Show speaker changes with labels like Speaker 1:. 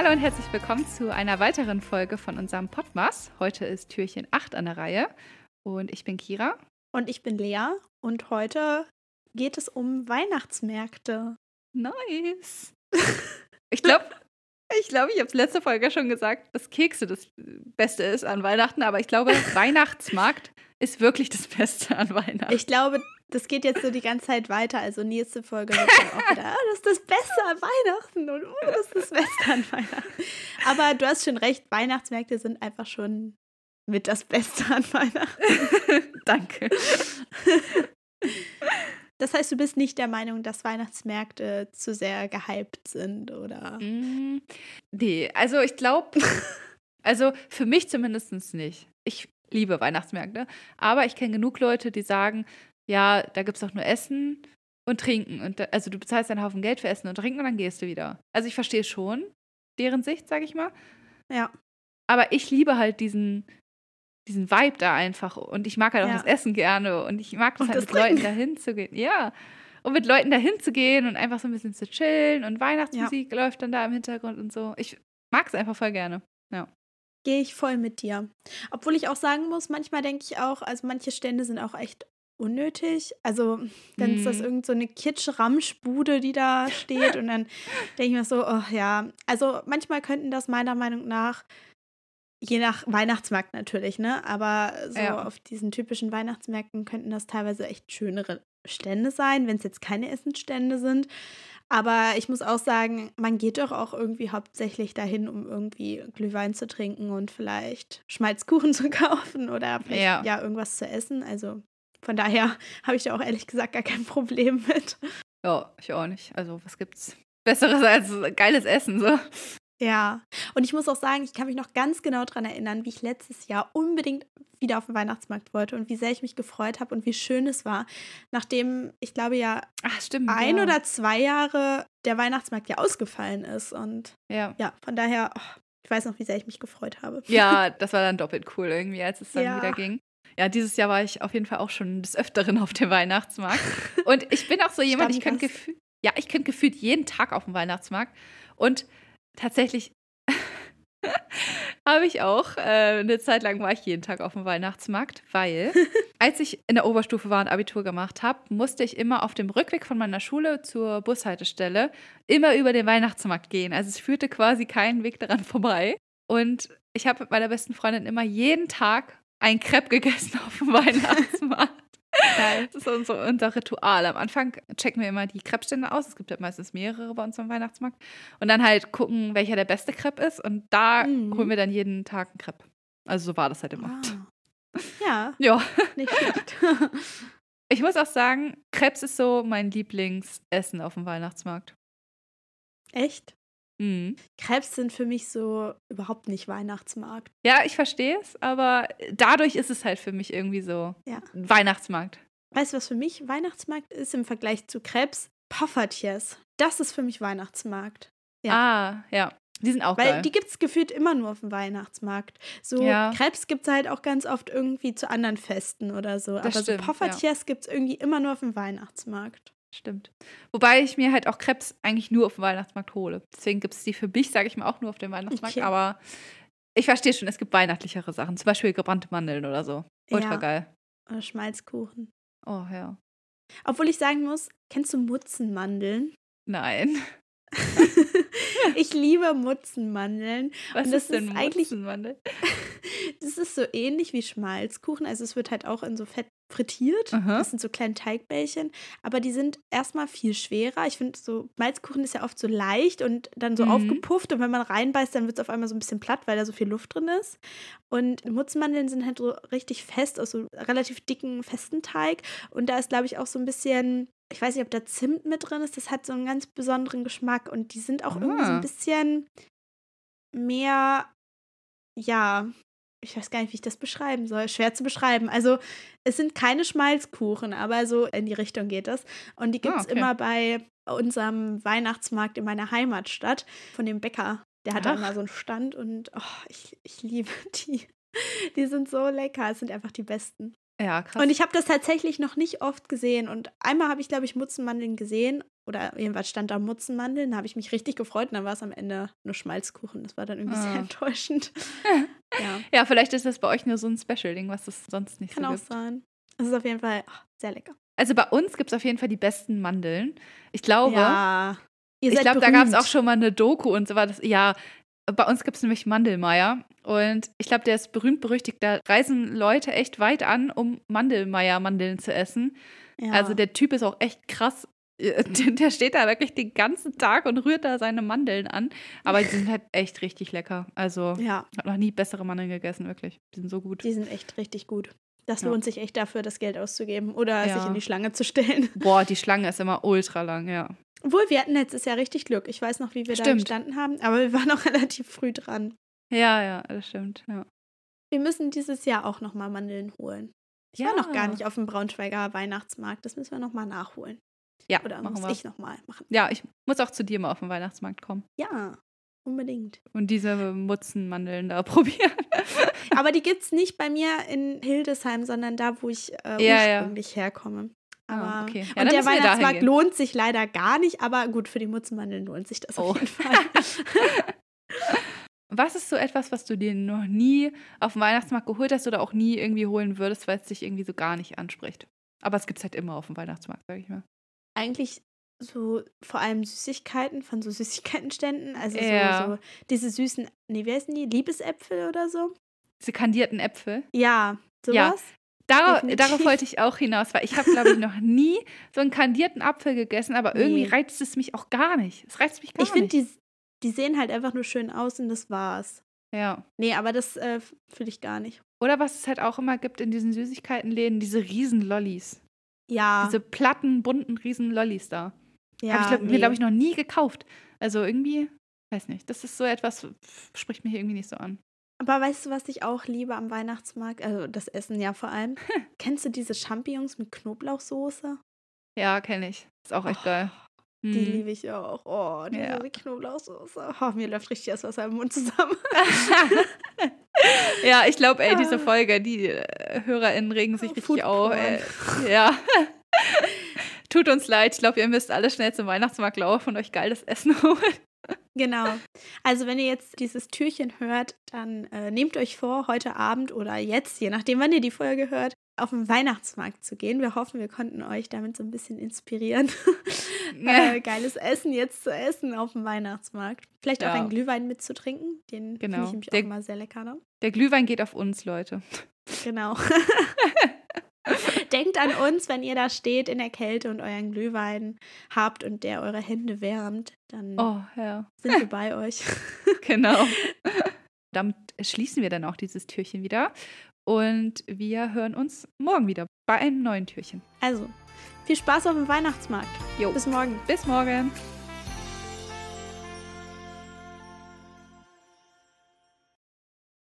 Speaker 1: Hallo und herzlich willkommen zu einer weiteren Folge von unserem Podmas. Heute ist Türchen 8 an der Reihe und ich bin Kira.
Speaker 2: Und ich bin Lea und heute geht es um Weihnachtsmärkte.
Speaker 1: Nice. Ich glaube, ich glaube, ich habe es letzte Folge schon gesagt, dass Kekse das Beste ist an Weihnachten, aber ich glaube, Weihnachtsmarkt ist wirklich das Beste an Weihnachten.
Speaker 2: Ich glaube, das geht jetzt so die ganze Zeit weiter. Also nächste Folge wird dann auch wieder, ah, das ist das Beste an Weihnachten und oh, das ist das Beste an Weihnachten. Aber du hast schon recht, Weihnachtsmärkte sind einfach schon mit das Beste an Weihnachten.
Speaker 1: Danke.
Speaker 2: Das heißt, du bist nicht der Meinung, dass Weihnachtsmärkte zu sehr gehypt sind, oder?
Speaker 1: Mm, nee, also ich glaube, also für mich zumindest nicht. Ich liebe Weihnachtsmärkte, aber ich kenne genug Leute, die sagen, ja, da gibt es doch nur Essen und Trinken. Und da, also du bezahlst einen Haufen Geld für Essen und Trinken und dann gehst du wieder. Also ich verstehe schon deren Sicht, sag ich mal.
Speaker 2: Ja.
Speaker 1: Aber ich liebe halt diesen, diesen Vibe da einfach. Und ich mag halt auch
Speaker 2: Ja.
Speaker 1: das Essen gerne. Und ich mag das
Speaker 2: Und
Speaker 1: halt mit Leuten
Speaker 2: Trinken.
Speaker 1: dahin zu gehen. Ja. Und mit Leuten dahin zu gehen und einfach so ein bisschen zu chillen. Und Weihnachtsmusik läuft dann da im Hintergrund und so. Ich mag es einfach voll gerne.
Speaker 2: Gehe ich voll mit dir. Obwohl ich auch sagen muss, manchmal denke ich auch, also manche Stände sind auch echt unnötig. Also dann ist das
Speaker 1: Mhm.
Speaker 2: irgend so eine Kitsch-Ramschbude, die da steht und dann denke ich mir so, oh ja. Also manchmal könnten das meiner Meinung nach, je nach Weihnachtsmarkt natürlich, ne? Aber so
Speaker 1: Ja.
Speaker 2: auf diesen typischen Weihnachtsmärkten könnten das teilweise echt schönere Stände sein, wenn es jetzt keine Essensstände sind. Aber ich muss auch sagen, man geht doch auch irgendwie hauptsächlich dahin, um irgendwie Glühwein zu trinken und vielleicht Schmalzkuchen zu kaufen oder vielleicht
Speaker 1: Ja.
Speaker 2: ja, irgendwas zu essen. Also von daher habe ich da auch ehrlich gesagt gar kein Problem mit.
Speaker 1: Ja, ich auch nicht. Also, was gibt's Besseres als geiles Essen, so?
Speaker 2: Ja, und ich muss auch sagen, ich kann mich noch ganz genau daran erinnern, wie ich letztes Jahr unbedingt wieder auf den Weihnachtsmarkt wollte und wie sehr ich mich gefreut habe und wie schön es war, nachdem ich glaube ja
Speaker 1: Ach, stimmt.
Speaker 2: ein
Speaker 1: ja.
Speaker 2: oder zwei Jahre der Weihnachtsmarkt ja ausgefallen ist. Und
Speaker 1: Ja.
Speaker 2: ja, von daher, oh, ich weiß noch, wie sehr ich mich gefreut habe.
Speaker 1: Ja, das war dann doppelt cool irgendwie, als es dann
Speaker 2: Ja.
Speaker 1: wieder ging. Ja, dieses Jahr war ich auf jeden Fall auch schon des Öfteren auf dem Weihnachtsmarkt. Und ich bin auch so jemand, ich könnte gefühlt, ja, ich könnte gefühlt jeden Tag auf dem Weihnachtsmarkt. Und tatsächlich habe ich auch, äh, eine Zeit lang war ich jeden Tag auf dem Weihnachtsmarkt, weil als ich in der Oberstufe war und Abitur gemacht habe, musste ich immer auf dem Rückweg von meiner Schule zur Bushaltestelle immer über den Weihnachtsmarkt gehen. Also es führte quasi keinen Weg daran vorbei. Und ich habe mit meiner besten Freundin immer jeden Tag ein Crepe gegessen auf dem Weihnachtsmarkt.
Speaker 2: Geil.
Speaker 1: Das ist unser, unser Ritual. Am Anfang checken wir immer die Crepe-Stände aus. Es gibt halt meistens mehrere bei uns am Weihnachtsmarkt. Und dann halt gucken, welcher der beste Crepe ist. Und da
Speaker 2: Mhm.
Speaker 1: holen wir dann jeden Tag einen Crepe. Also so war das halt immer.
Speaker 2: Ah. Ja,
Speaker 1: Ja.
Speaker 2: nicht schlecht.
Speaker 1: Ich muss auch sagen, Crepes ist so mein Lieblingsessen auf dem Weihnachtsmarkt.
Speaker 2: Echt?
Speaker 1: Mhm.
Speaker 2: Crepes sind für mich so überhaupt nicht Weihnachtsmarkt.
Speaker 1: Ja, ich verstehe es, aber dadurch ist es halt für mich irgendwie so
Speaker 2: Ja.
Speaker 1: Weihnachtsmarkt.
Speaker 2: Weißt du, was für mich Weihnachtsmarkt ist im Vergleich zu Crepes? Poffertjes. Das ist für mich Weihnachtsmarkt. Ja.
Speaker 1: Ah, ja. Die sind auch
Speaker 2: Weil
Speaker 1: geil.
Speaker 2: die gibt es gefühlt immer nur auf dem Weihnachtsmarkt. So
Speaker 1: Ja.
Speaker 2: Crepes gibt es halt auch ganz oft irgendwie zu anderen Festen oder so. Aber
Speaker 1: stimmt,
Speaker 2: so Poffertjes gibt es irgendwie immer nur auf dem Weihnachtsmarkt.
Speaker 1: Stimmt. Wobei ich mir halt auch Crepes eigentlich nur auf dem Weihnachtsmarkt hole. Deswegen gibt es die für mich, sage ich mal, auch nur auf dem Weihnachtsmarkt.
Speaker 2: Okay.
Speaker 1: Aber ich verstehe schon, es gibt weihnachtlichere Sachen. Zum Beispiel gebrannte Mandeln oder so. Ultra
Speaker 2: Ja.
Speaker 1: geil.
Speaker 2: Oder Schmalzkuchen.
Speaker 1: Oh ja.
Speaker 2: Obwohl ich sagen muss, kennst du Mutzenmandeln?
Speaker 1: Nein.
Speaker 2: ich liebe Mutzenmandeln.
Speaker 1: Was ist denn
Speaker 2: ist eigentlich-
Speaker 1: Mutzenmandel?
Speaker 2: Das ist so ähnlich wie Schmalzkuchen. Also es wird halt auch in so Fett frittiert.
Speaker 1: Aha.
Speaker 2: Das sind so kleine Teigbällchen. Aber die sind erstmal viel schwerer. Ich finde, so Schmalzkuchen ist ja oft so leicht und dann so
Speaker 1: Mhm.
Speaker 2: aufgepufft. Und wenn man reinbeißt, dann wird es auf einmal so ein bisschen platt, weil da so viel Luft drin ist. Und Mutzenmandeln sind halt so richtig fest, aus so relativ dicken, festen Teig. Und da ist, glaube ich, auch so ein bisschen, ich weiß nicht, ob da Zimt mit drin ist. Das hat so einen ganz besonderen Geschmack. Und die sind auch irgendwie so
Speaker 1: Ah.
Speaker 2: ein bisschen mehr, ja, ich weiß gar nicht, wie ich das beschreiben soll. Schwer zu beschreiben. Also, es sind keine Schmalzkuchen, aber so in die Richtung geht es. Und die gibt es
Speaker 1: okay.
Speaker 2: immer bei unserem Weihnachtsmarkt in meiner Heimatstadt von dem Bäcker. Der hat da
Speaker 1: Ach.
Speaker 2: immer so einen Stand und oh, ich, ich liebe die. Die sind so lecker. Es sind einfach die besten.
Speaker 1: Ja, krass.
Speaker 2: Und ich habe das tatsächlich noch nicht oft gesehen. Und einmal habe ich, glaube ich, Mutzenmandeln gesehen. oder irgendwas stand da Mutzenmandeln. Da habe ich mich richtig gefreut und dann war es am Ende nur Schmalzkuchen. Das war dann irgendwie sehr
Speaker 1: Ah.
Speaker 2: enttäuschend. ja,
Speaker 1: Ja, vielleicht ist das bei euch nur so ein Special-Ding, was es sonst nicht
Speaker 2: kann
Speaker 1: so
Speaker 2: auch
Speaker 1: gibt.
Speaker 2: sein. Es ist auf jeden Fall ach, sehr lecker.
Speaker 1: Also bei uns gibt es auf jeden Fall die besten Mandeln. Ich glaube,
Speaker 2: Ja.
Speaker 1: Ich glaube, da gab es auch schon mal eine Doku und so war das. Ja, bei uns gibt es nämlich Mandelmeier. Und ich glaube, der ist berühmt berüchtigt. Da reisen Leute echt weit an, um Mandelmeier-Mandeln zu essen.
Speaker 2: Ja.
Speaker 1: Also der Typ ist auch echt krass. Äh, Der steht da wirklich den ganzen Tag und rührt da seine Mandeln an. Aber die sind halt echt richtig lecker. Also, ich
Speaker 2: ja,
Speaker 1: habe noch nie bessere Mandeln gegessen, wirklich. Die sind so gut.
Speaker 2: die sind echt richtig gut. Das
Speaker 1: Ja.
Speaker 2: lohnt sich echt dafür, das Geld auszugeben oder
Speaker 1: Ja.
Speaker 2: sich in die Schlange zu stellen.
Speaker 1: Boah, die Schlange ist immer ultra lang, ja.
Speaker 2: Obwohl, wir hatten letztes Jahr richtig Glück. Ich weiß noch, wie wir da
Speaker 1: Stimmt.
Speaker 2: gestanden haben, aber wir waren auch relativ früh dran.
Speaker 1: Ja, ja, das stimmt. Ja.
Speaker 2: Wir müssen dieses Jahr auch nochmal Mandeln holen. Ich war noch gar nicht auf dem Braunschweiger Weihnachtsmarkt. Das müssen wir nochmal nachholen.
Speaker 1: Ja,
Speaker 2: Oder
Speaker 1: machen
Speaker 2: muss
Speaker 1: wir.
Speaker 2: ich nochmal machen?
Speaker 1: Ja, ich muss auch zu dir mal auf den Weihnachtsmarkt kommen
Speaker 2: Ja, unbedingt.
Speaker 1: und diese Mutzenmandeln da probieren.
Speaker 2: Aber die gibt es nicht bei mir in Hildesheim, sondern da, wo ich äh,
Speaker 1: Ja, ja.
Speaker 2: ursprünglich herkomme. Aber
Speaker 1: Ah, okay. Ja,
Speaker 2: und der Weihnachtsmarkt lohnt sich leider gar nicht, aber gut, für die Mutzenmandeln lohnt sich das
Speaker 1: Oh.
Speaker 2: auf jeden Fall.
Speaker 1: Was ist so etwas, was du dir noch nie auf dem Weihnachtsmarkt geholt hast oder auch nie irgendwie holen würdest, weil es dich irgendwie so gar nicht anspricht? Aber es gibt es halt immer auf dem Weihnachtsmarkt, sag ich mal.
Speaker 2: Eigentlich so vor allem Süßigkeiten von so Süßigkeitenständen. Also
Speaker 1: Ja.
Speaker 2: so, so diese süßen, nee, wie heißen die? Liebesäpfel oder so?
Speaker 1: Diese kandierten Äpfel.
Speaker 2: Ja, sowas.
Speaker 1: Ja. Darauf,
Speaker 2: Definitiv.
Speaker 1: darauf wollte ich auch hinaus, weil ich habe, glaube ich, noch nie so einen kandierten Apfel gegessen, aber irgendwie
Speaker 2: Nee.
Speaker 1: reizt es mich auch gar nicht. Es reizt mich gar
Speaker 2: Ich finde,
Speaker 1: nicht.
Speaker 2: die, die sehen halt einfach nur schön aus und das war's.
Speaker 1: Ja.
Speaker 2: Nee, aber das äh, fühle ich gar nicht.
Speaker 1: Oder was es halt auch immer gibt in diesen Süßigkeitenläden, diese riesen Lollis.
Speaker 2: Ja,
Speaker 1: Diese platten, bunten, riesen Lollis da.
Speaker 2: ja
Speaker 1: Habe ich glaub, mir,
Speaker 2: nee.
Speaker 1: glaube ich, noch nie gekauft. Also irgendwie, weiß nicht, das ist so etwas, spricht mich irgendwie nicht so an.
Speaker 2: Aber weißt du, was ich auch liebe am Weihnachtsmarkt? Also das Essen ja vor allem. Kennst du diese Champignons mit Knoblauchsoße?
Speaker 1: Ja, kenne ich. Ist auch echt geil.
Speaker 2: Die
Speaker 1: Hm.
Speaker 2: liebe ich auch. Oh, diese
Speaker 1: Ja.
Speaker 2: Knoblauchsoße. Oh, mir läuft richtig das Wasser im Mund zusammen.
Speaker 1: ja, ich glaube, ey, diese
Speaker 2: Ah.
Speaker 1: Folge, die äh, HörerInnen regen sich richtig
Speaker 2: Food
Speaker 1: auf. Ey. Ja. Tut uns leid. Ich glaube, ihr müsst alle schnell zum Weihnachtsmarkt laufen und euch geiles Essen holen.
Speaker 2: Genau. Also wenn ihr jetzt dieses Türchen hört, dann äh, nehmt euch vor, heute Abend oder jetzt, je nachdem, wann ihr die Folge hört, auf den Weihnachtsmarkt zu gehen. Wir hoffen, wir konnten euch damit so ein bisschen inspirieren, äh, geiles Essen jetzt zu essen auf dem Weihnachtsmarkt. Vielleicht auch
Speaker 1: Ja.
Speaker 2: einen Glühwein mitzutrinken. Den finde
Speaker 1: Genau.
Speaker 2: ich nämlich
Speaker 1: Der-
Speaker 2: auch immer sehr lecker. Ne?
Speaker 1: Der Glühwein geht auf uns, Leute.
Speaker 2: Genau. Denkt an uns, wenn ihr da steht in der Kälte und euren Glühwein habt und der eure Hände wärmt, dann
Speaker 1: Oh, ja.
Speaker 2: sind wir bei euch.
Speaker 1: Genau. Damit schließen wir dann auch dieses Türchen wieder. Und wir hören uns morgen wieder bei einem neuen Türchen.
Speaker 2: Also, viel Spaß auf dem Weihnachtsmarkt.
Speaker 1: Jo.
Speaker 2: Bis morgen.
Speaker 1: Bis morgen.